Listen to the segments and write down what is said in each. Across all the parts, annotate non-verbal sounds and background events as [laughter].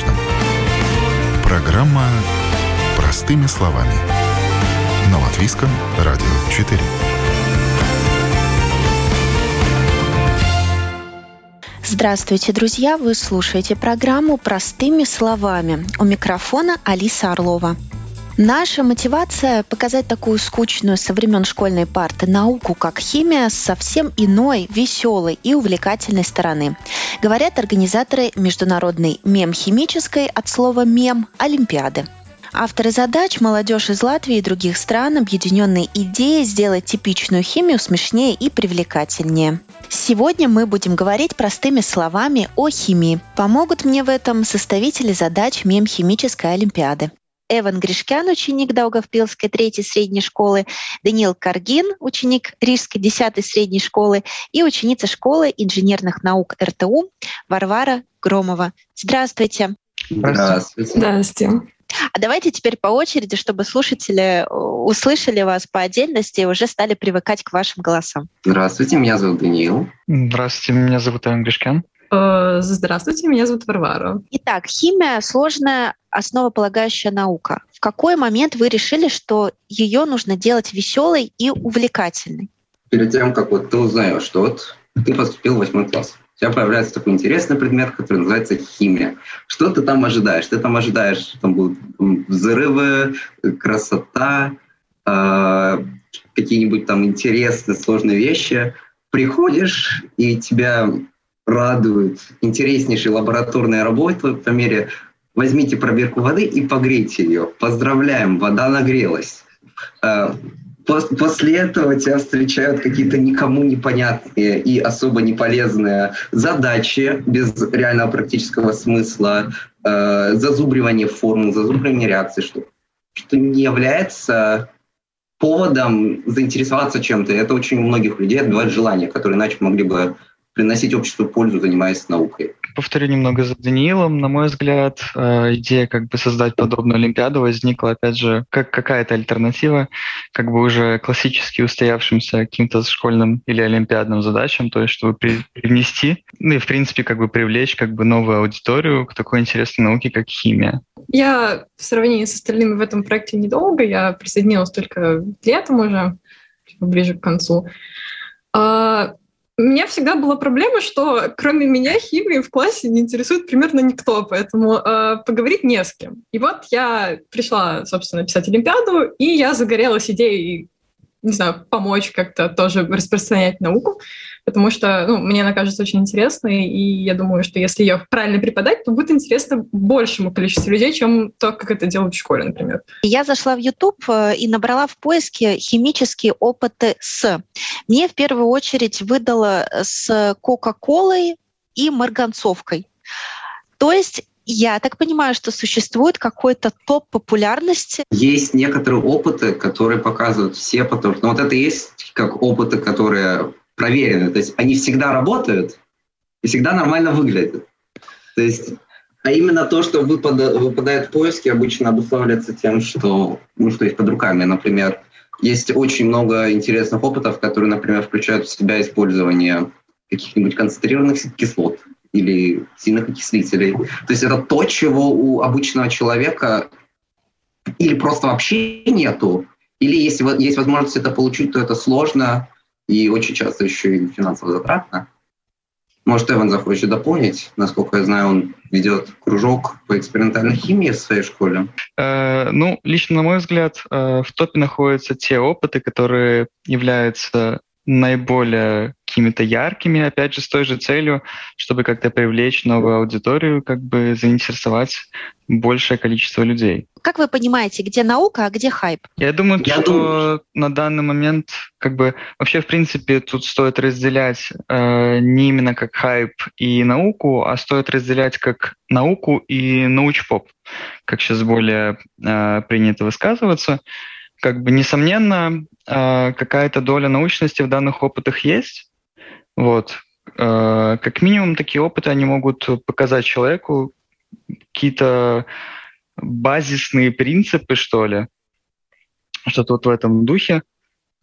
важном. Программа «Простыми словами». На Латвийском радио 4. Здравствуйте, друзья! Вы слушаете программу «Простыми словами». У микрофона Алиса Орлова. Наша мотивация – показать такую скучную со времен школьной парты науку, как химия, с совсем иной, веселой и увлекательной стороны. Говорят организаторы международной мем-химической от слова «мем» Олимпиады. Авторы задач – молодежь из Латвии и других стран, объединенной идеей сделать типичную химию смешнее и привлекательнее. Сегодня мы будем говорить простыми словами о химии. Помогут мне в этом составители задач мем-химической олимпиады. Эван Гришкян, ученик Даугавпилской третьей средней школы, Даниил Каргин, ученик Рижской десятой средней школы и ученица школы инженерных наук РТУ Варвара Громова. Здравствуйте. Здравствуйте. Здравствуйте. А давайте теперь по очереди, чтобы слушатели э, услышали вас по отдельности и уже стали привыкать к вашим голосам. Здравствуйте, меня зовут Даниил. Здравствуйте, меня зовут Эван Гришкян. Э, здравствуйте, меня зовут Варвара. Итак, химия сложная основополагающая наука. В какой момент вы решили, что ее нужно делать веселой и увлекательной? Перед тем, как вот ты узнаешь, что вот ты поступил в восьмой класс, у тебя появляется такой интересный предмет, который называется химия. Что ты там ожидаешь? Ты там ожидаешь, что там будут взрывы, красота, э, какие-нибудь там интересные, сложные вещи. Приходишь, и тебя радует интереснейшей лабораторной работы по мере возьмите пробирку воды и погрейте ее. Поздравляем, вода нагрелась. Э, после этого тебя встречают какие-то никому непонятные и особо неполезные задачи без реального практического смысла, э, зазубривание формул, зазубривание реакций, что, что не является поводом заинтересоваться чем-то. Это очень у многих людей отбивает желание, которые иначе могли бы приносить обществу пользу, занимаясь наукой. Повторю немного за Даниилом. На мой взгляд, э, идея как бы создать подобную Олимпиаду возникла, опять же, как какая-то альтернатива, как бы уже классически устоявшимся каким-то школьным или олимпиадным задачам, то есть чтобы привнести, ну и в принципе как бы привлечь как бы новую аудиторию к такой интересной науке, как химия. Я в сравнении с остальными в этом проекте недолго, я присоединилась только летом уже, ближе к концу. А, у меня всегда была проблема, что кроме меня химией в классе не интересует примерно никто, поэтому э, поговорить не с кем. И вот я пришла, собственно, писать Олимпиаду, и я загорелась идеей не знаю, помочь как-то тоже распространять науку, потому что ну, мне она кажется очень интересной, и я думаю, что если ее правильно преподать, то будет интересно большему количеству людей, чем то, как это делают в школе, например. Я зашла в YouTube э, и набрала в поиске химические опыты с. Мне в первую очередь выдало с Кока-Колой и марганцовкой. То есть я так понимаю, что существует какой-то топ популярности. Есть некоторые опыты, которые показывают все, потому что ну, вот это есть как опыты, которые проверены. То есть они всегда работают и всегда нормально выглядят. То есть а именно то, что выпада, выпадает в поиске, обычно обуславливается тем, что, ну, что есть под руками. Например, есть очень много интересных опытов, которые, например, включают в себя использование каких-нибудь концентрированных кислот или сильных окислителей. То есть это то, чего у обычного человека или просто вообще нету, или если есть возможность это получить, то это сложно и очень часто еще и финансово затратно. Может, Эван захочет дополнить. Насколько я знаю, он ведет кружок по экспериментальной химии в своей школе. Э, ну, лично на мой взгляд, э, в топе находятся те опыты, которые являются наиболее какими-то яркими, опять же, с той же целью, чтобы как-то привлечь новую аудиторию, как бы заинтересовать большее количество людей. Как вы понимаете, где наука, а где хайп? Я думаю, Я что думаю... на данный момент, как бы, вообще, в принципе, тут стоит разделять э, не именно как хайп и науку, а стоит разделять как науку и научпоп, как сейчас более э, принято высказываться как бы, несомненно, а, какая-то доля научности в данных опытах есть. Вот. А, как минимум, такие опыты, они могут показать человеку какие-то базисные принципы, что ли, что-то вот в этом духе.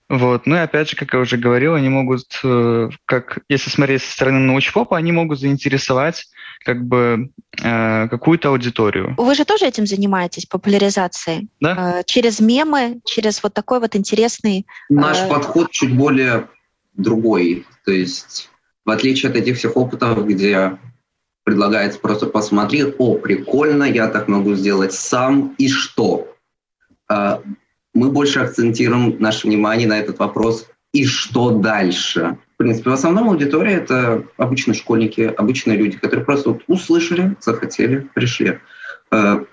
Вот. Ну и опять же, как я уже говорил, они могут, э, как если смотреть со стороны научпопа, они могут заинтересовать как бы э, какую-то аудиторию. Вы же тоже этим занимаетесь, популяризацией? Да. Э, через мемы, через вот такой вот интересный... Наш э... подход чуть более другой. То есть в отличие от этих всех опытов, где предлагается просто посмотреть, о, прикольно, я так могу сделать сам, и что? А, мы больше акцентируем наше внимание на этот вопрос, и что дальше? В принципе, в основном аудитория — это обычные школьники, обычные люди, которые просто вот услышали, захотели, пришли. А,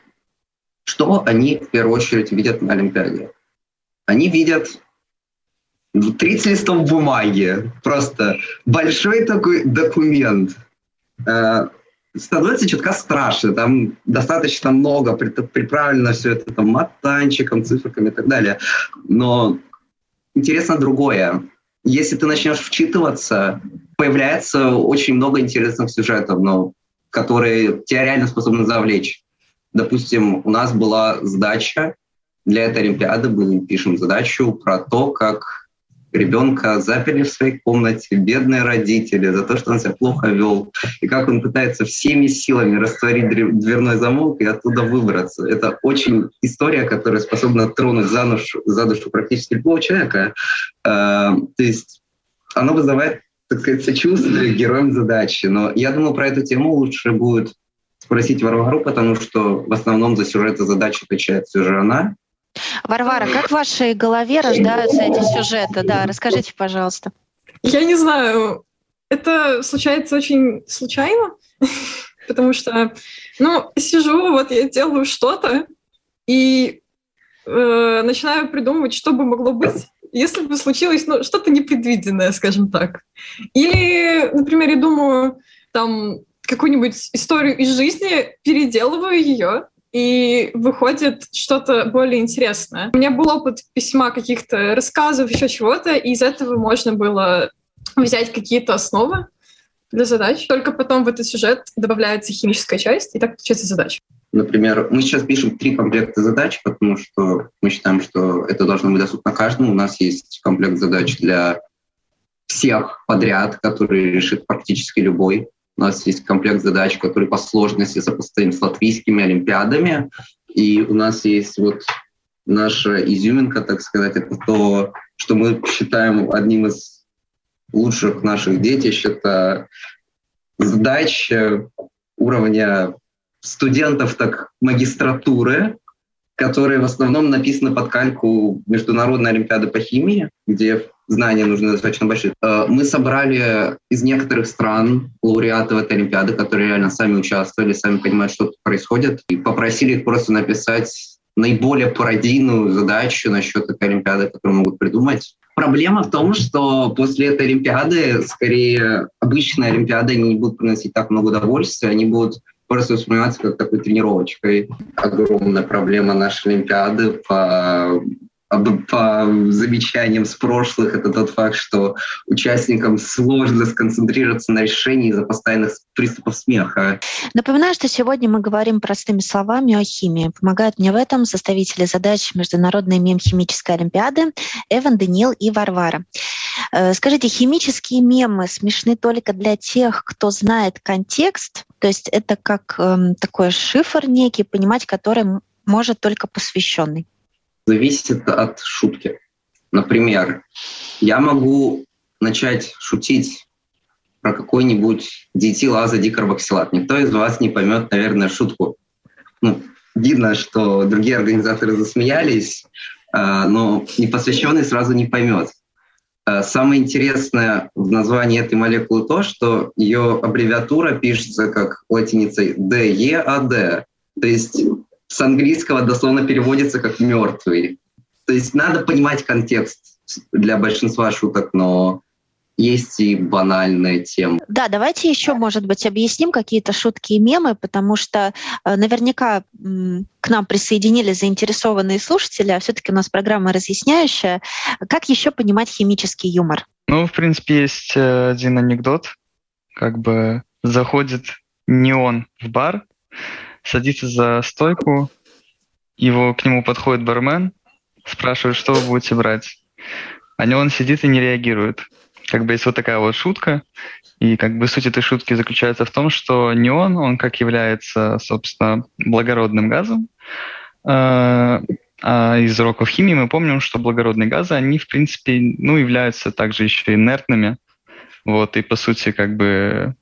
что они в первую очередь видят на Олимпиаде? Они видят 30 листов бумаги, просто большой такой документ а, становится чутка страшно. Там достаточно много приправлено все это там матанчиком, циферками и так далее. Но интересно другое. Если ты начнешь вчитываться, появляется очень много интересных сюжетов, но которые тебя реально способны завлечь. Допустим, у нас была задача для этой Олимпиады, мы пишем задачу про то, как ребенка заперли в своей комнате, бедные родители за то, что он себя плохо вел, и как он пытается всеми силами растворить дверной замок и оттуда выбраться. Это очень история, которая способна тронуть за душу, за душу практически любого человека. А, то есть она вызывает, так сказать, сочувствие героям задачи. Но я думаю, про эту тему лучше будет спросить Варвару, потому что в основном за сюжет и задачи отвечает все же она. Варвара, как в вашей голове рождаются эти сюжеты? Да, расскажите, пожалуйста. Я не знаю. Это случается очень случайно, [laughs] потому что, ну, сижу, вот я делаю что-то и э, начинаю придумывать, что бы могло быть, если бы случилось ну, что-то непредвиденное, скажем так. Или, например, я думаю, там, какую-нибудь историю из жизни, переделываю ее, и выходит что-то более интересное. У меня был опыт письма каких-то рассказов, еще чего-то, и из этого можно было взять какие-то основы для задач. Только потом в этот сюжет добавляется химическая часть, и так получается задача. Например, мы сейчас пишем три комплекта задач, потому что мы считаем, что это должно быть доступно каждому. У нас есть комплект задач для всех подряд, который решит практически любой у нас есть комплект задач, который по сложности сопоставим с латвийскими олимпиадами. И у нас есть вот наша изюминка, так сказать, это то, что мы считаем одним из лучших наших детищ. Это задача уровня студентов так магистратуры, которые в основном написаны под кальку Международной Олимпиады по химии, где знания нужны достаточно большие. Э, мы собрали из некоторых стран лауреатов этой Олимпиады, которые реально сами участвовали, сами понимают, что тут происходит, и попросили их просто написать наиболее пародийную задачу насчет этой Олимпиады, которую могут придумать. Проблема в том, что после этой Олимпиады, скорее, обычные Олимпиады не будут приносить так много удовольствия, они будут просто восприниматься как такой тренировочкой. Огромная проблема нашей Олимпиады по по замечаниям с прошлых, это тот факт, что участникам сложно сконцентрироваться на решении из-за постоянных приступов смеха. Напоминаю, что сегодня мы говорим простыми словами о химии. Помогают мне в этом составители задач Международной мем-химической олимпиады Эван, Даниил и Варвара. Э, скажите, химические мемы смешны только для тех, кто знает контекст, то есть это как э, такой шифр некий, понимать который может только посвященный зависит от шутки. Например, я могу начать шутить про какой-нибудь диэтилазодикарбоксилат. Никто из вас не поймет, наверное, шутку. Ну, видно, что другие организаторы засмеялись, а, но непосвященный сразу не поймет. А, самое интересное в названии этой молекулы то, что ее аббревиатура пишется как латиницей DEAD. То есть с английского дословно переводится как мертвый. То есть надо понимать контекст для большинства шуток, но есть и банальная тема. Да, давайте еще, может быть, объясним какие-то шутки и мемы, потому что э, наверняка к нам присоединились заинтересованные слушатели, а все-таки у нас программа разъясняющая. Как еще понимать химический юмор? Ну, в принципе, есть э, один анекдот. Как бы заходит не он в бар, садится за стойку, его к нему подходит бармен, спрашивает, что вы будете брать. А не он сидит и не реагирует. как бы есть вот такая вот шутка, и как бы суть этой шутки заключается в том, что неон, он как является, собственно, благородным газом, а, а из уроков химии мы помним, что благородные газы, они, в принципе, ну, являются также еще инертными. Вот, и по сути, как бы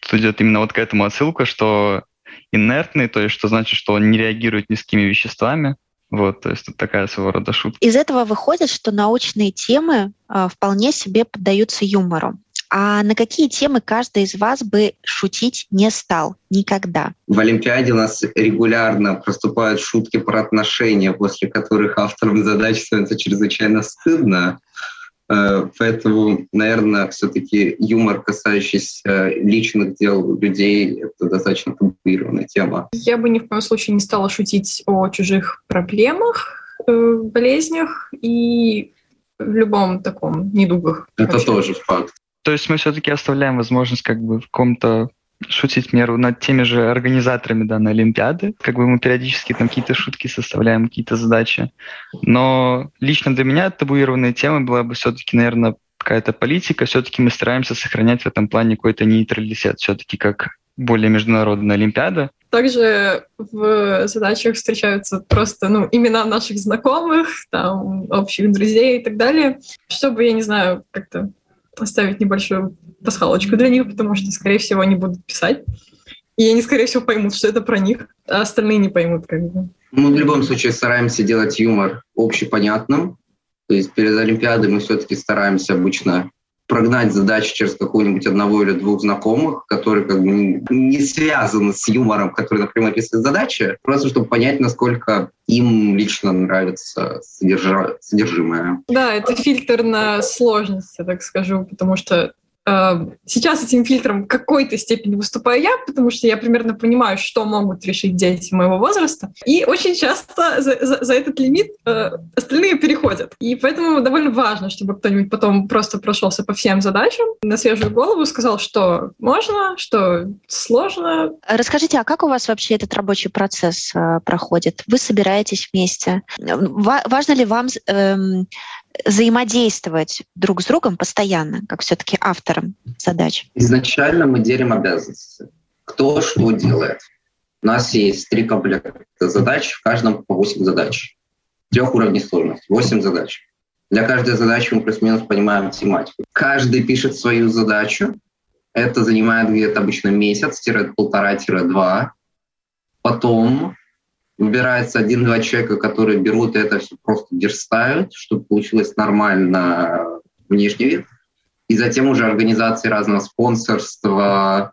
тут идет именно вот к этому отсылка, что инертный, то есть что значит, что он не реагирует ни с какими веществами. Вот, то есть это такая своего рода шутка. Из этого выходит, что научные темы э, вполне себе поддаются юмору. А на какие темы каждый из вас бы шутить не стал никогда? В Олимпиаде у нас регулярно проступают шутки про отношения, после которых авторам задач становится чрезвычайно стыдно. Э, поэтому, наверное, все-таки юмор, касающийся личных дел людей, это достаточно табуированная тема. Я бы ни в коем случае не стала шутить о чужих проблемах, э, болезнях и в любом таком недугах. Это вообще. тоже факт. То есть мы все-таки оставляем возможность как бы в каком-то шутить меру над теми же организаторами данной Олимпиады. Как бы мы периодически там какие-то шутки составляем, какие-то задачи. Но лично для меня табуированная тема была бы все-таки, наверное, какая-то политика. Все-таки мы стараемся сохранять в этом плане какой-то нейтралитет. Все-таки как более международная Олимпиада. Также в задачах встречаются просто ну, имена наших знакомых, там, общих друзей и так далее, чтобы, я не знаю, как-то оставить небольшую пасхалочку для них, потому что, скорее всего, они будут писать. И они, скорее всего, поймут, что это про них, а остальные не поймут. Как бы. Мы в любом случае стараемся делать юмор общепонятным. То есть перед Олимпиадой мы все-таки стараемся обычно прогнать задачу через какого-нибудь одного или двух знакомых, которые как бы не связаны с юмором, который напрямую описывает задачи, просто чтобы понять, насколько им лично нравится содержа... содержимое. Да, это фильтр на сложность, я так скажу, потому что сейчас этим фильтром какой-то степени выступаю я, потому что я примерно понимаю, что могут решить дети моего возраста. И очень часто за, за, за этот лимит э, остальные переходят. И поэтому довольно важно, чтобы кто-нибудь потом просто прошелся по всем задачам, на свежую голову сказал, что можно, что сложно. Расскажите, а как у вас вообще этот рабочий процесс э, проходит? Вы собираетесь вместе? Важно ли вам э, взаимодействовать друг с другом постоянно, как все-таки автором задач? Изначально мы делим обязанности. Кто что делает. У нас есть три комплекта задач, в каждом по 8 задач. Трех уровней сложности, 8 задач. Для каждой задачи мы плюс-минус понимаем тематику. Каждый пишет свою задачу. Это занимает где-то обычно месяц-полтора-два. Потом выбирается один-два человека, которые берут это все просто верстают, чтобы получилось нормально внешний вид. И затем уже организации разного спонсорства,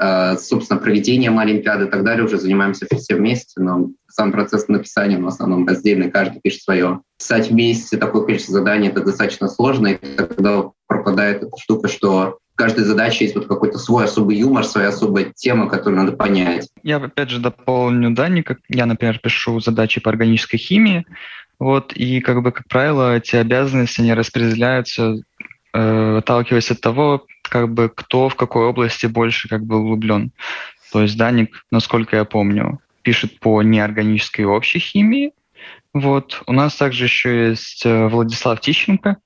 э, собственно, проведением Олимпиады и так далее уже занимаемся все вместе, но сам процесс написания в основном раздельный, каждый пишет свое. Писать вместе такое количество заданий — это достаточно сложно, и тогда пропадает эта штука, что каждой задаче есть вот какой-то свой особый юмор, своя особая тема, которую надо понять. Я опять же дополню Дани, я, например, пишу задачи по органической химии, вот, и как бы, как правило, эти обязанности, они распределяются, э, отталкиваясь от того, как бы, кто в какой области больше как бы углублен. То есть Даник, насколько я помню, пишет по неорганической общей химии. Вот. У нас также еще есть э, Владислав Тищенко,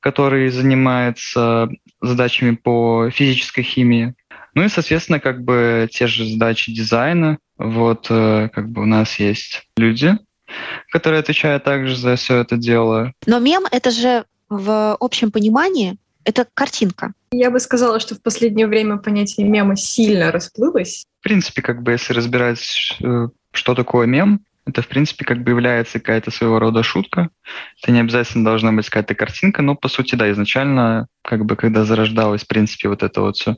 который занимается задачами по физической химии. Ну и, соответственно, как бы те же задачи дизайна. Вот э, как бы у нас есть люди, которые отвечают также за все это дело. Но мем — это же в общем понимании это картинка. Я бы сказала, что в последнее время понятие мема сильно расплылось. В принципе, как бы если разбирать, э, что такое мем, это, в принципе, как бы является какая-то своего рода шутка. Это не обязательно должна быть какая-то картинка, но, по сути, да, изначально, как бы, когда зарождалось, в принципе, вот это вот все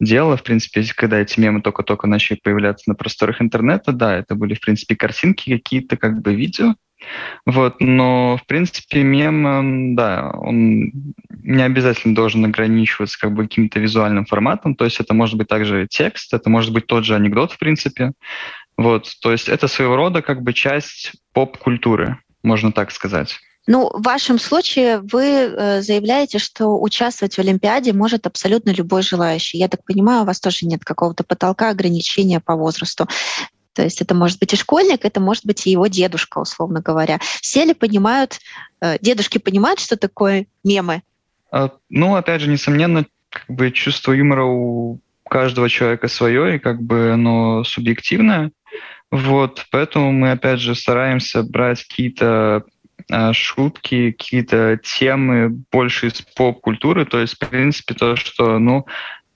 дело, в принципе, когда эти мемы только-только начали появляться на просторах интернета, да, это были, в принципе, картинки какие-то, как бы, видео, вот, но, в принципе, мем, да, он не обязательно должен ограничиваться как бы каким-то визуальным форматом, то есть это может быть также текст, это может быть тот же анекдот, в принципе, вот, то есть это своего рода как бы часть поп-культуры, можно так сказать. Ну, в вашем случае вы э, заявляете, что участвовать в Олимпиаде может абсолютно любой желающий. Я так понимаю, у вас тоже нет какого-то потолка ограничения по возрасту. То есть это может быть и школьник, это может быть и его дедушка, условно говоря. Все ли понимают, э, дедушки понимают, что такое мемы? А, ну, опять же, несомненно, как бы чувство юмора у каждого человека свое, и как бы оно субъективное. Вот, поэтому мы, опять же, стараемся брать какие-то а, шутки, какие-то темы больше из поп-культуры, то есть, в принципе, то, что, ну,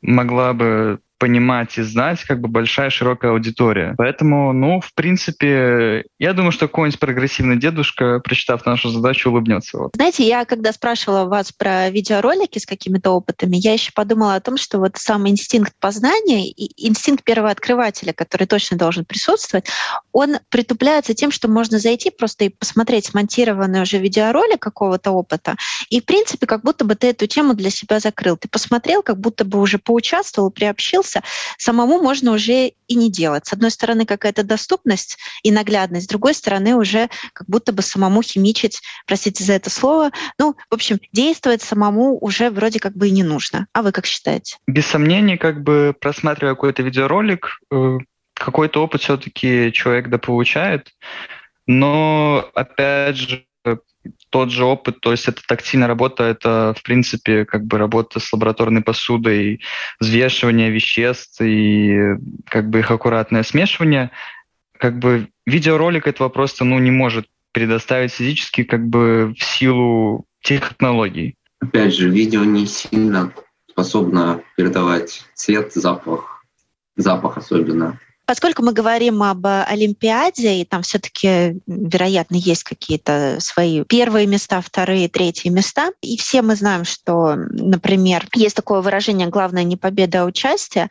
могла бы понимать и знать как бы большая широкая аудитория. Поэтому, ну, в принципе, я думаю, что какой-нибудь прогрессивный дедушка, прочитав нашу задачу, улыбнется. Вот. Знаете, я когда спрашивала вас про видеоролики с какими-то опытами, я еще подумала о том, что вот сам инстинкт познания и инстинкт первого открывателя, который точно должен присутствовать, он притупляется тем, что можно зайти просто и посмотреть смонтированный уже видеоролик какого-то опыта, и, в принципе, как будто бы ты эту тему для себя закрыл. Ты посмотрел, как будто бы уже поучаствовал, приобщился, появился, самому можно уже и не делать. С одной стороны, какая-то доступность и наглядность, с другой стороны, уже как будто бы самому химичить, простите за это слово, ну, в общем, действовать самому уже вроде как бы и не нужно. А вы как считаете? Без сомнений, как бы просматривая какой-то видеоролик, э, какой-то опыт все-таки человек да получает, но опять же тот же опыт, то есть это тактильная работа, это, в принципе, как бы работа с лабораторной посудой, взвешивание веществ и как бы их аккуратное смешивание. Как бы видеоролик этого просто ну, не может предоставить физически как бы в силу технологий. Опять же, видео не сильно способно передавать цвет, запах, запах особенно. Поскольку мы говорим об Олимпиаде, и там все-таки, вероятно, есть какие-то свои первые места, вторые, третьи места, и все мы знаем, что, например, есть такое выражение «главное не победа, а участие»,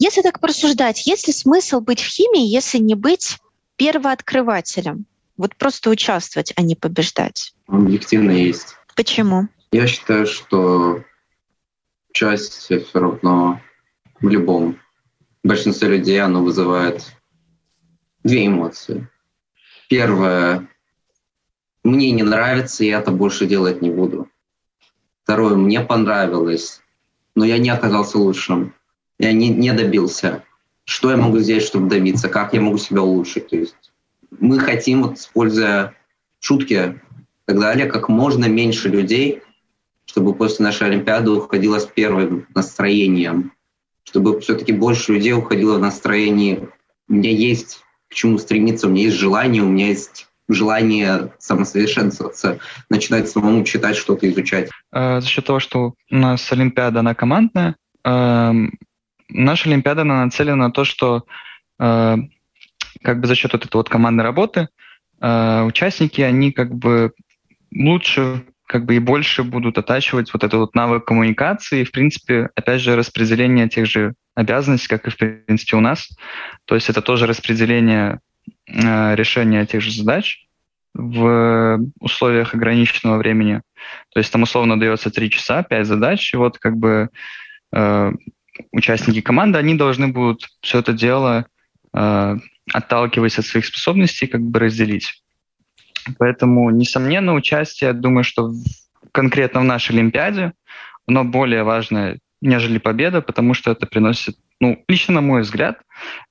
если так порассуждать, есть ли смысл быть в химии, если не быть первооткрывателем? Вот просто участвовать, а не побеждать. Объективно есть. Почему? Я считаю, что участие все равно в любом большинстве людей оно вызывает две эмоции. Первое, мне не нравится, я это больше делать не буду. Второе, мне понравилось, но я не оказался лучшим. Я не, не добился. Что я могу сделать, чтобы добиться? Как я могу себя улучшить? То есть мы хотим, вот, используя шутки и так далее, как можно меньше людей, чтобы после нашей Олимпиады уходило с первым настроением чтобы все-таки больше людей уходило в настроение «у меня есть к чему стремиться, у меня есть желание, у меня есть желание самосовершенствоваться, начинать самому читать, что-то изучать. Э, за счет того, что у нас Олимпиада, она командная, э, наша Олимпиада она нацелена на то, что э, как бы за счет вот этой вот командной работы участники, они как бы лучше как бы и больше будут оттачивать вот этот вот навык коммуникации и, в принципе, опять же, распределение тех же обязанностей, как и, в принципе, у нас. То есть это тоже распределение э, решения тех же задач в условиях ограниченного времени. То есть там условно дается 3 часа, 5 задач, и вот как бы э, участники команды, они должны будут все это дело, э, отталкиваясь от своих способностей, как бы разделить. Поэтому, несомненно, участие, думаю, что конкретно в нашей Олимпиаде, оно более важное, нежели победа, потому что это приносит ну, лично на мой взгляд,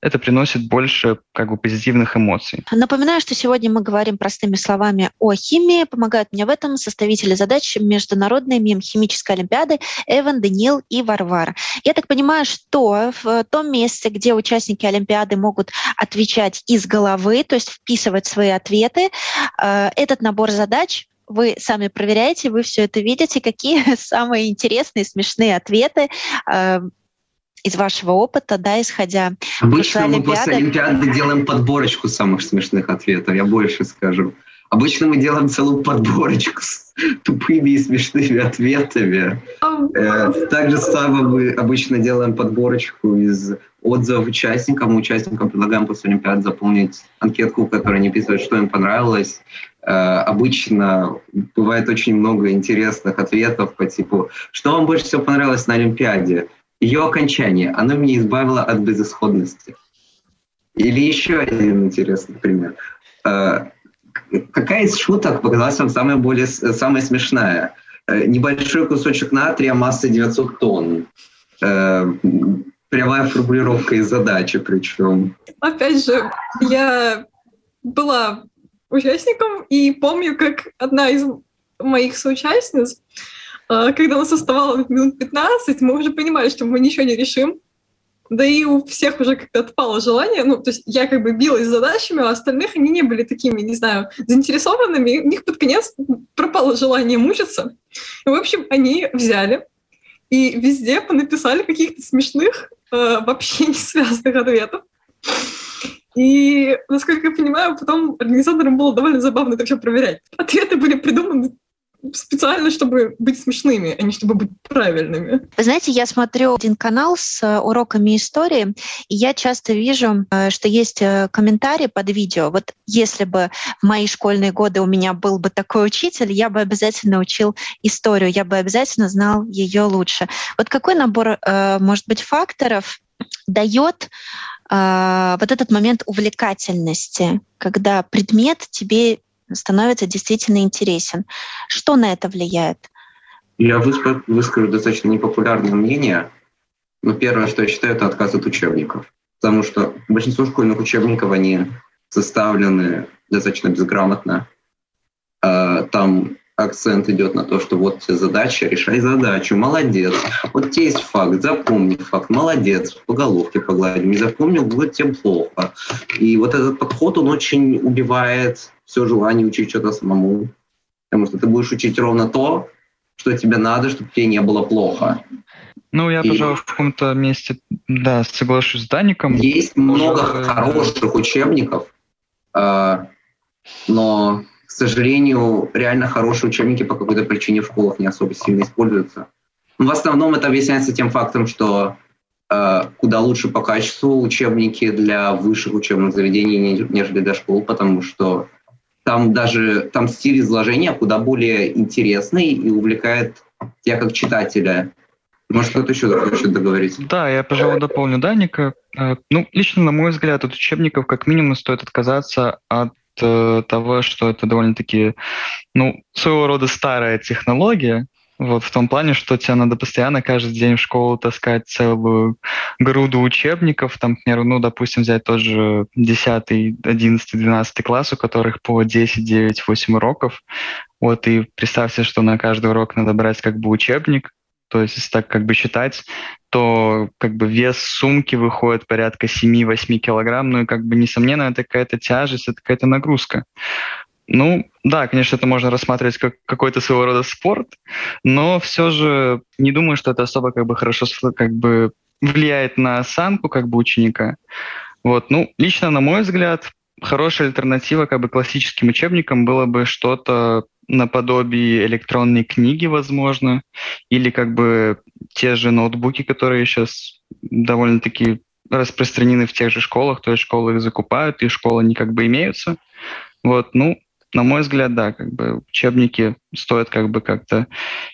это приносит больше как бы позитивных эмоций. Напоминаю, что сегодня мы говорим простыми словами о химии. Помогают мне в этом составители задач Международной мемхимической олимпиады Эван, Даниил и Варвара. Я так понимаю, что в том месте, где участники олимпиады могут отвечать из головы, то есть вписывать свои ответы, э, этот набор задач вы сами проверяете, вы все это видите, какие [laughs] самые интересные, смешные ответы э, из вашего опыта, да, исходя Обычно мы после Олимпиады делаем подборочку самых смешных ответов, я больше скажу. Обычно мы делаем целую подборочку с тупыми и смешными ответами. Э, так же самое мы обычно делаем подборочку из отзывов участникам. Участникам предлагаем после Олимпиады заполнить анкетку, в которой они писают, что им понравилось. Э, обычно бывает очень много интересных ответов по типу «Что вам больше всего понравилось на Олимпиаде?» Ее окончание, оно меня избавило от безысходности. Или еще один интересный пример. Э, какая из шуток показалась вам самая, более, самая смешная? Э, небольшой кусочек натрия массой 900 тонн. Э, прямая формулировка из задачи причем. Опять же, я была участником и помню, как одна из моих соучастниц когда у нас оставалось минут 15, мы уже понимали, что мы ничего не решим. Да и у всех уже как-то отпало желание. Ну, то есть я как бы билась задачами, а остальных они не были такими, не знаю, заинтересованными. У них под конец пропало желание мучиться. И, в общем, они взяли и везде понаписали каких-то смешных, э, вообще не связанных ответов. И, насколько я понимаю, потом организаторам было довольно забавно это все проверять. Ответы были придуманы специально, чтобы быть смешными, а не чтобы быть правильными. Вы знаете, я смотрю один канал с э, уроками истории, и я часто вижу, э, что есть э, комментарии под видео. Вот если бы в мои школьные годы у меня был бы такой учитель, я бы обязательно учил историю, я бы обязательно знал ее лучше. Вот какой набор, может быть, факторов дает вот этот момент увлекательности, когда предмет тебе становится действительно интересен. Что на это влияет? Я выскажу достаточно непопулярное мнение, но первое, что я считаю, это отказ от учебников. Потому что большинство школьных учебников, они составлены достаточно безграмотно. А, там акцент идет на то, что вот задача, решай задачу, молодец. Вот тебе есть факт, запомни факт, молодец, по головке погладим, не запомнил, будет тебе плохо. И вот этот подход, он очень убивает все желание учить что-то самому. Потому что ты будешь учить ровно то, что тебе надо, чтобы тебе не было плохо. Ну, я, и пожалуй, в каком-то месте, да, соглашусь с Даником. Есть много хороших учебников, э, но к сожалению, реально хорошие учебники по какой-то причине в школах не особо сильно используются. Но в основном это объясняется тем фактом, что э, куда лучше по качеству учебники для высших учебных заведений, нежели для школ, потому что там даже там стиль изложения куда более интересный и увлекает тебя как читателя. Может, кто-то еще хочет договорить? Да, я, пожалуй, дополню Даника. Э, ну, лично, на мой взгляд, от учебников как минимум стоит отказаться от Э, того, что это довольно-таки, ну, своего рода старая технология, вот в том плане, что тебе надо постоянно каждый день в школу таскать целую груду учебников, там, к примеру, ну, допустим, взять тоже 10, 11, 12 класс, у которых по 10, 9, 8 уроков. Вот и представьте, что на каждый урок надо брать как бы учебник, то есть, если так как бы считать, то как бы вес сумки выходит порядка 7-8 килограмм, ну и как бы несомненно это какая-то тяжесть, это какая-то нагрузка. Ну, да, конечно, это можно рассматривать как какой-то своего рода спорт, но все же не думаю, что это особо как бы хорошо как бы влияет на осанку как бы ученика. Вот, ну, лично на мой взгляд, хорошая альтернатива как бы классическим учебникам было бы что-то наподобие электронной книги, возможно, или как бы те же ноутбуки, которые сейчас довольно-таки распространены в тех же школах, то есть школы их закупают, и школы они как бы имеются. Вот, ну, на мой взгляд, да, как бы учебники стоит как бы как-то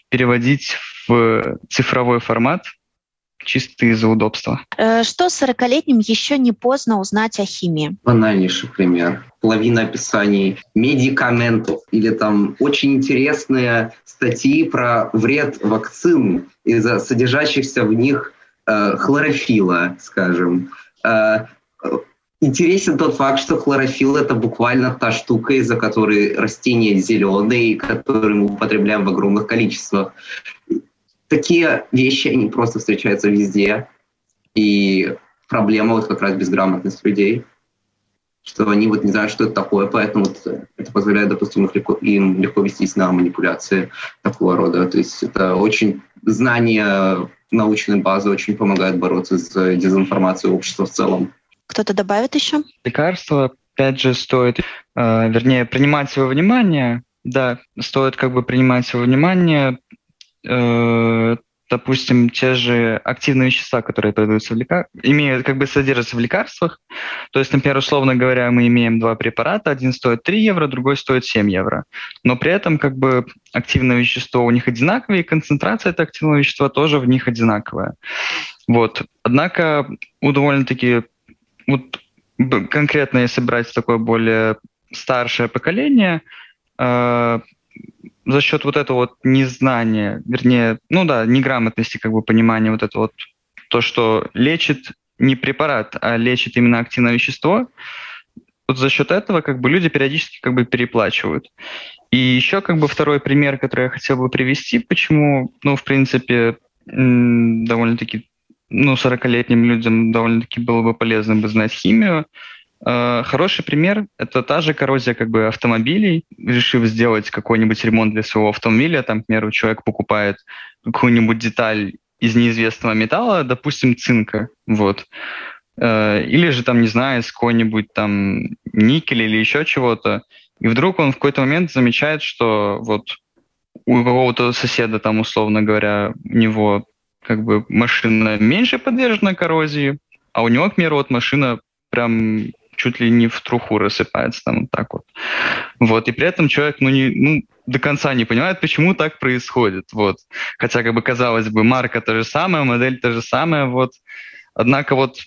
переводить в цифровой формат, чисто из-за удобства. Э, что с 40-летним еще не поздно узнать о химии? Банальнейший пример. Половина описаний медикаментов или там очень интересные статьи про вред вакцин из-за содержащихся в них э, хлорофила, скажем. Э, Интересен тот факт, что хлорофилл — это буквально та штука, из-за которой растения зеленые, которые мы употребляем в огромных количествах такие вещи, они просто встречаются везде. И проблема вот как раз безграмотность людей, что они вот не знают, что это такое, поэтому вот это позволяет, допустим, их легко, им легко вестись на манипуляции такого рода. То есть это очень знание научной базы очень помогает бороться с дезинформацией общества в целом. Кто-то добавит еще? Лекарства, опять же, стоит, э, вернее, принимать его внимание, да, стоит как бы принимать его внимание, Э, допустим, те же активные вещества, которые продаются в лекарствах, имеют, как бы содержатся в лекарствах. То есть, например, условно говоря, мы имеем два препарата, один стоит 3 евро, другой стоит 7 евро. Но при этом как бы активное вещество у них одинаковое, и концентрация этого активного вещества тоже в них одинаковая. Вот. Однако у довольно-таки вот конкретно если брать такое более старшее поколение, э, за счет вот этого вот незнания, вернее, ну да, неграмотности, как бы понимания вот этого вот, то, что лечит не препарат, а лечит именно активное вещество, вот за счет этого как бы люди периодически как бы переплачивают. И еще как бы второй пример, который я хотел бы привести, почему, ну, в принципе, довольно-таки, ну, 40-летним людям довольно-таки было бы полезно бы знать химию. Э, хороший пример – это та же коррозия как бы автомобилей. Решив сделать какой-нибудь ремонт для своего автомобиля, там, к примеру, человек покупает какую-нибудь деталь из неизвестного металла, допустим, цинка, вот. Э, или же там, не знаю, с какой-нибудь там никеля или еще чего-то. И вдруг он в какой-то момент замечает, что вот у какого-то соседа там, условно говоря, у него как бы машина меньше подвержена коррозии, а у него, к примеру, вот машина прям чуть ли не в труху рассыпается там вот так вот. Вот, и при этом человек, ну, не, ну, до конца не понимает, почему так происходит, вот. Хотя, как бы, казалось бы, марка та же самая, модель та же самая, вот. Однако вот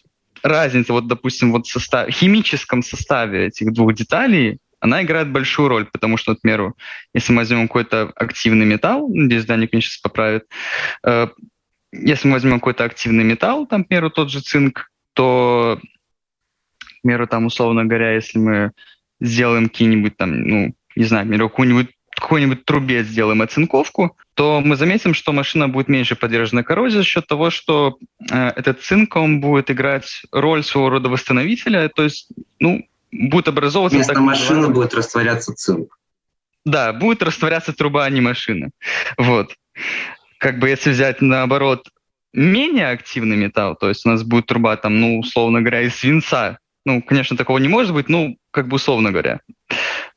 разница, вот, допустим, вот в состав, химическом составе этих двух деталей, она играет большую роль, потому что, к примеру, если мы возьмем какой-то активный металл, здесь Даник меня сейчас поправит, э, если мы возьмем какой-то активный металл, там, к примеру, тот же цинк, то, к примеру, там, условно говоря, если мы сделаем какие-нибудь там, ну, не знаю, к примеру, какую-нибудь какой-нибудь трубе сделаем оцинковку, то мы заметим, что машина будет меньше подвержена коррозии за счет того, что э, этот цинк, он будет играть роль своего рода восстановителя, то есть, ну, будет образовываться... Вместо так, машины будет растворяться цинк. Да, будет растворяться труба, а не машина. Вот. Как бы если взять наоборот менее активный металл, то есть у нас будет труба там, ну, условно говоря, из свинца, ну, конечно, такого не может быть, ну, как бы условно говоря,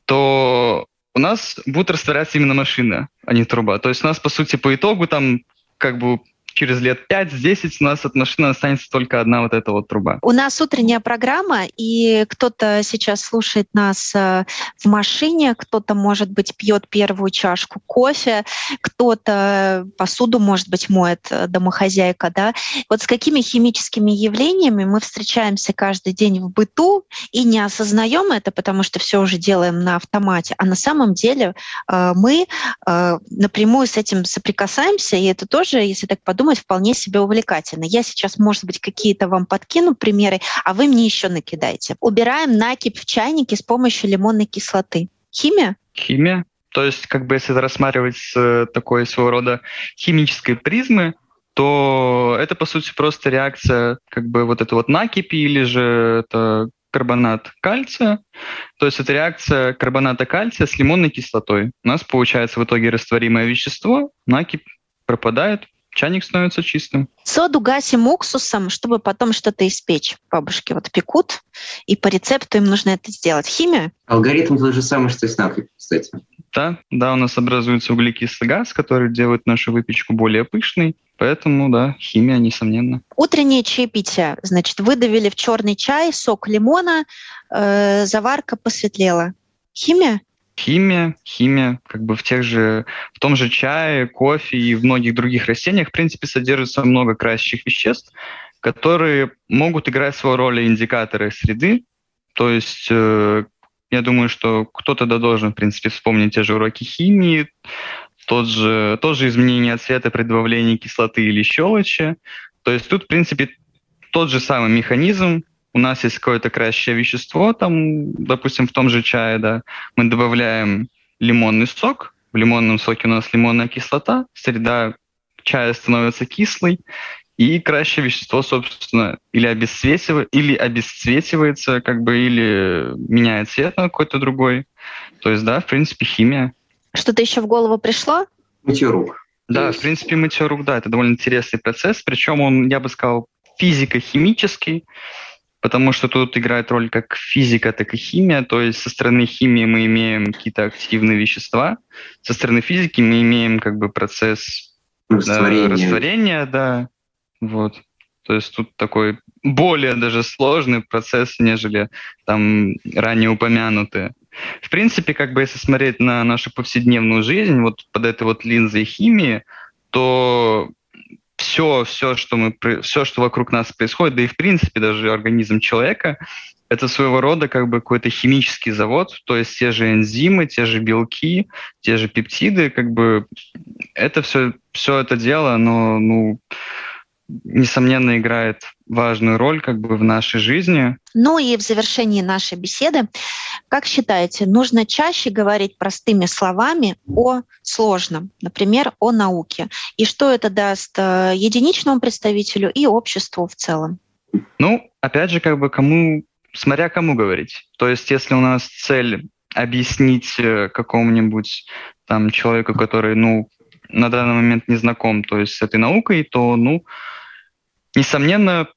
то у нас будет растворяться именно машина, а не труба. То есть у нас, по сути, по итогу там как бы через лет 5-10 у нас от машины останется только одна вот эта вот труба. У нас утренняя программа, и кто-то сейчас слушает нас э, в машине, кто-то, может быть, пьет первую чашку кофе, кто-то посуду, может быть, моет э, домохозяйка, да. Вот с какими химическими явлениями мы встречаемся каждый день в быту и не осознаем это, потому что все уже делаем на автомате, а на самом деле э, мы напрямую с этим соприкасаемся, и это тоже, если так подумать, придумать вполне себе увлекательно. Я сейчас, может быть, какие-то вам подкину примеры, а вы мне еще накидаете. Убираем накипь в чайнике с помощью лимонной кислоты. Химия? Химия. То есть, как бы, если рассматривать с э, такой своего рода химической призмы, то это, по сути, просто реакция как бы вот этой вот накипи или же это карбонат кальция. То есть это реакция карбоната кальция с лимонной кислотой. У нас получается в итоге растворимое вещество, накипь пропадает, чайник становится чистым. Соду гасим уксусом, чтобы потом что-то испечь. Бабушки вот пекут, и по рецепту им нужно это сделать. Химия? Алгоритм тот же самый, что и с натрий, кстати. Да, да, у нас образуется углекислый газ, который делает нашу выпечку более пышной. Поэтому, да, химия, несомненно. Утреннее чаепитие. Значит, выдавили в черный чай сок лимона, э, заварка посветлела. Химия? Химия, химия, как бы в тех же, в том же чае, кофе и в многих других растениях, в принципе, содержится много красящих веществ, которые могут играть свою роль индикаторы среды. То есть э, я думаю, что кто-то да должен, в принципе, вспомнить те же уроки химии, тот же, тоже изменение цвета при добавлении кислоты или щелочи. То есть тут, в принципе, тот же самый механизм, у нас есть какое-то красящее вещество, там, допустим, в том же чае, да, мы добавляем лимонный сок, в лимонном соке у нас лимонная кислота, среда чая становится кислой, и красящее вещество, собственно, или, обесцветивает, или обесцветивается, как бы, или меняет цвет на какой-то другой. То есть, да, в принципе, химия. Что-то еще в голову пришло? Мытье рук. Да, в принципе, мытье рук, да, это довольно интересный процесс, причем он, я бы сказал, физико-химический потому что тут играет роль как физика, так и химия. То есть со стороны химии мы имеем какие-то активные вещества, со стороны физики мы имеем как бы процесс растворения, растворения да. Вот. То есть тут такой более даже сложный процесс, нежели там ранее упомянутые. В принципе, как бы если смотреть на нашу повседневную жизнь, вот под этой вот линзой химии, то все, все, что мы, все, что вокруг нас происходит, да и в принципе даже организм человека, это своего рода как бы какой-то химический завод, то есть те же энзимы, те же белки, те же пептиды, как бы это все, все это дело, оно, ну, несомненно, играет важную роль как бы в нашей жизни. Ну и в завершении нашей беседы, как считаете, нужно чаще говорить простыми словами о сложном, например, о науке? И что это даст э, единичному представителю и обществу в целом? Ну, опять же, как бы кому, смотря кому говорить. То есть, если у нас цель объяснить э, какому-нибудь там человеку, который, ну, на данный момент не знаком, то есть с этой наукой, то, ну, несомненно,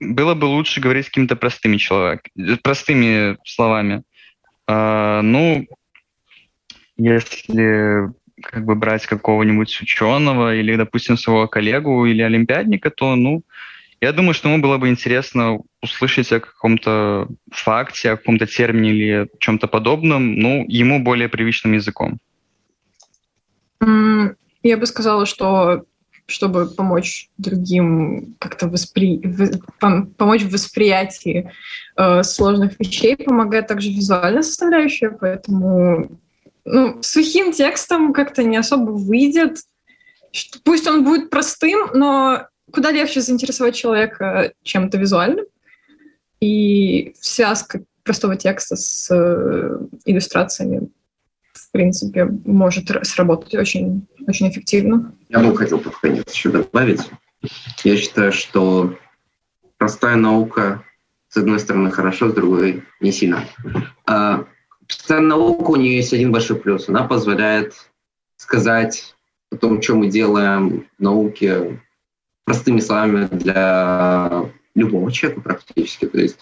было бы лучше говорить какими-то простыми человек, простыми словами. А, ну, если как бы брать какого-нибудь ученого или, допустим, своего коллегу или олимпиадника, то, ну, я думаю, что ему было бы интересно услышать о каком-то факте, о каком-то термине или чем-то подобном, ну, ему более привычным языком. Я бы сказала, что чтобы помочь другим как-то воспри... помочь в восприятии э, сложных вещей, помогает также визуальная составляющая, поэтому ну, сухим текстом как-то не особо выйдет. Пусть он будет простым, но куда легче заинтересовать человека чем-то визуальным. И связка простого текста с э, иллюстрациями в принципе, может сработать очень, очень эффективно. Я бы хотел под конец еще добавить. Я считаю, что простая наука, с одной стороны, хорошо, с другой не сильно. А простая наука, у нее есть один большой плюс. Она позволяет сказать о том, что мы делаем в науке простыми словами для любого человека практически. То есть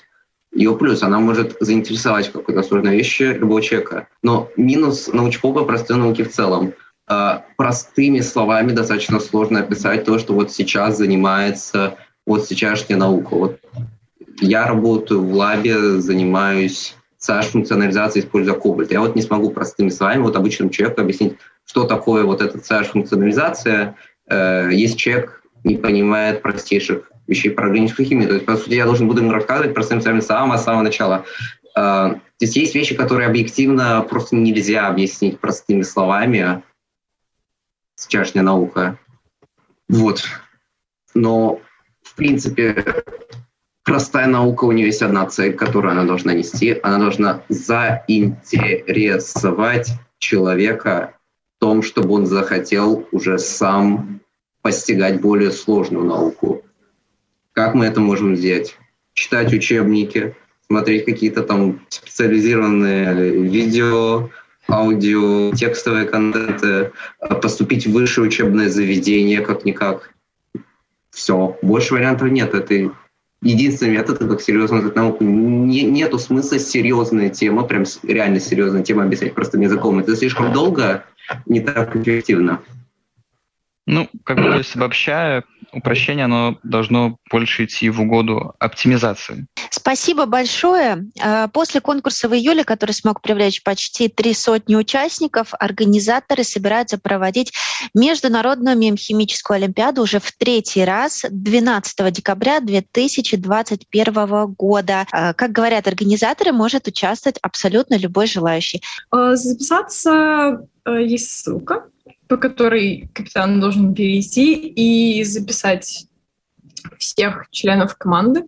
ее плюс, она может заинтересовать какой-то сложной вещи любого человека. Но минус научпопа простой науки в целом. А, простыми словами достаточно сложно описать то, что вот сейчас занимается вот сейчасшняя наука. Вот я работаю в лабе, занимаюсь CH-функционализацией, используя кобальт. Я вот не смогу простыми словами вот обычному человеку объяснить, что такое вот эта CH-функционализация. Э, есть человек, не понимает простейших вещей про органическую химию. То есть, по сути, я должен буду ему рассказывать простым словами с самого, самого начала. А, то есть есть вещи, которые объективно просто нельзя объяснить простыми словами. Сейчасшняя наука. Вот. Но, в принципе, простая наука, у нее есть одна цель, которую она должна нести. Она должна заинтересовать человека в том, чтобы он захотел уже сам постигать более сложную науку. Как мы это можем сделать? Читать учебники, смотреть какие-то там специализированные видео, аудио, текстовые контенты, поступить в высшее учебное заведение как-никак. Все. Больше вариантов нет. Это единственный метод, как серьезно изучать науку. Не, нету смысла серьезная тема, прям реально серьезная тема объяснять простым языком. Это слишком долго, не так эффективно. Ну, как бы, то есть, обобщая, упрощение, оно должно больше идти в угоду оптимизации. Спасибо большое. А, после конкурса в июле, который смог привлечь почти три сотни участников, организаторы собираются проводить Международную мемхимическую олимпиаду уже в третий раз 12 декабря 2021 года. А, как говорят организаторы, может участвовать абсолютно любой желающий. А, записаться есть ссылка по которой капитан должен перейти и записать всех членов команды,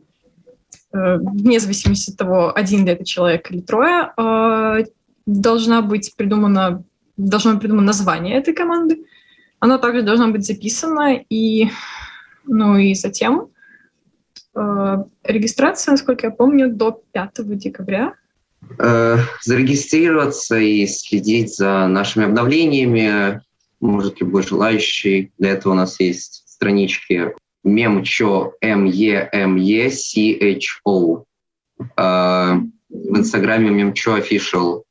э, вне зависимости от того, один ли это человек или трое, э, должна быть придумана, должно быть придумано название этой команды. Оно также должно быть записано, и, ну и затем э, регистрация, насколько я помню, до 5 декабря. Зарегистрироваться и следить за нашими обновлениями может любой желающий. Для этого у нас есть странички memcho, m e m e c h o в инстаграме memcho official.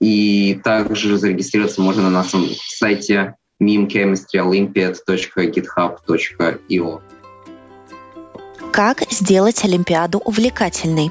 И также зарегистрироваться можно на нашем сайте memechemistryolympiad.github.io. Как сделать Олимпиаду увлекательной?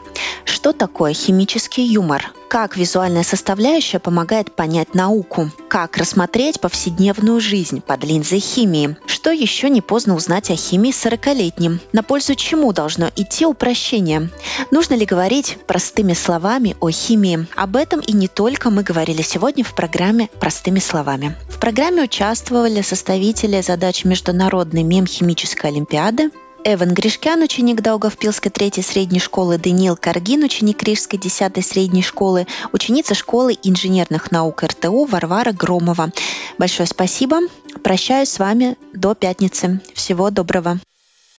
Что такое химический юмор? Как визуальная составляющая помогает понять науку? Как рассмотреть повседневную жизнь под линзой химии? Что еще не поздно узнать о химии 40-летним? На пользу чему должно идти упрощение? Нужно ли говорить простыми словами о химии? Об этом и не только мы говорили сегодня в программе «Простыми словами». В программе участвовали составители задач Международной мемхимической олимпиады, Эван Гришкян, ученик Даугавпилской третьей средней школы, Даниил Каргин, ученик Рижской десятой средней школы, ученица школы инженерных наук РТУ Варвара Громова. Большое спасибо. Прощаюсь с вами до пятницы. Всего доброго.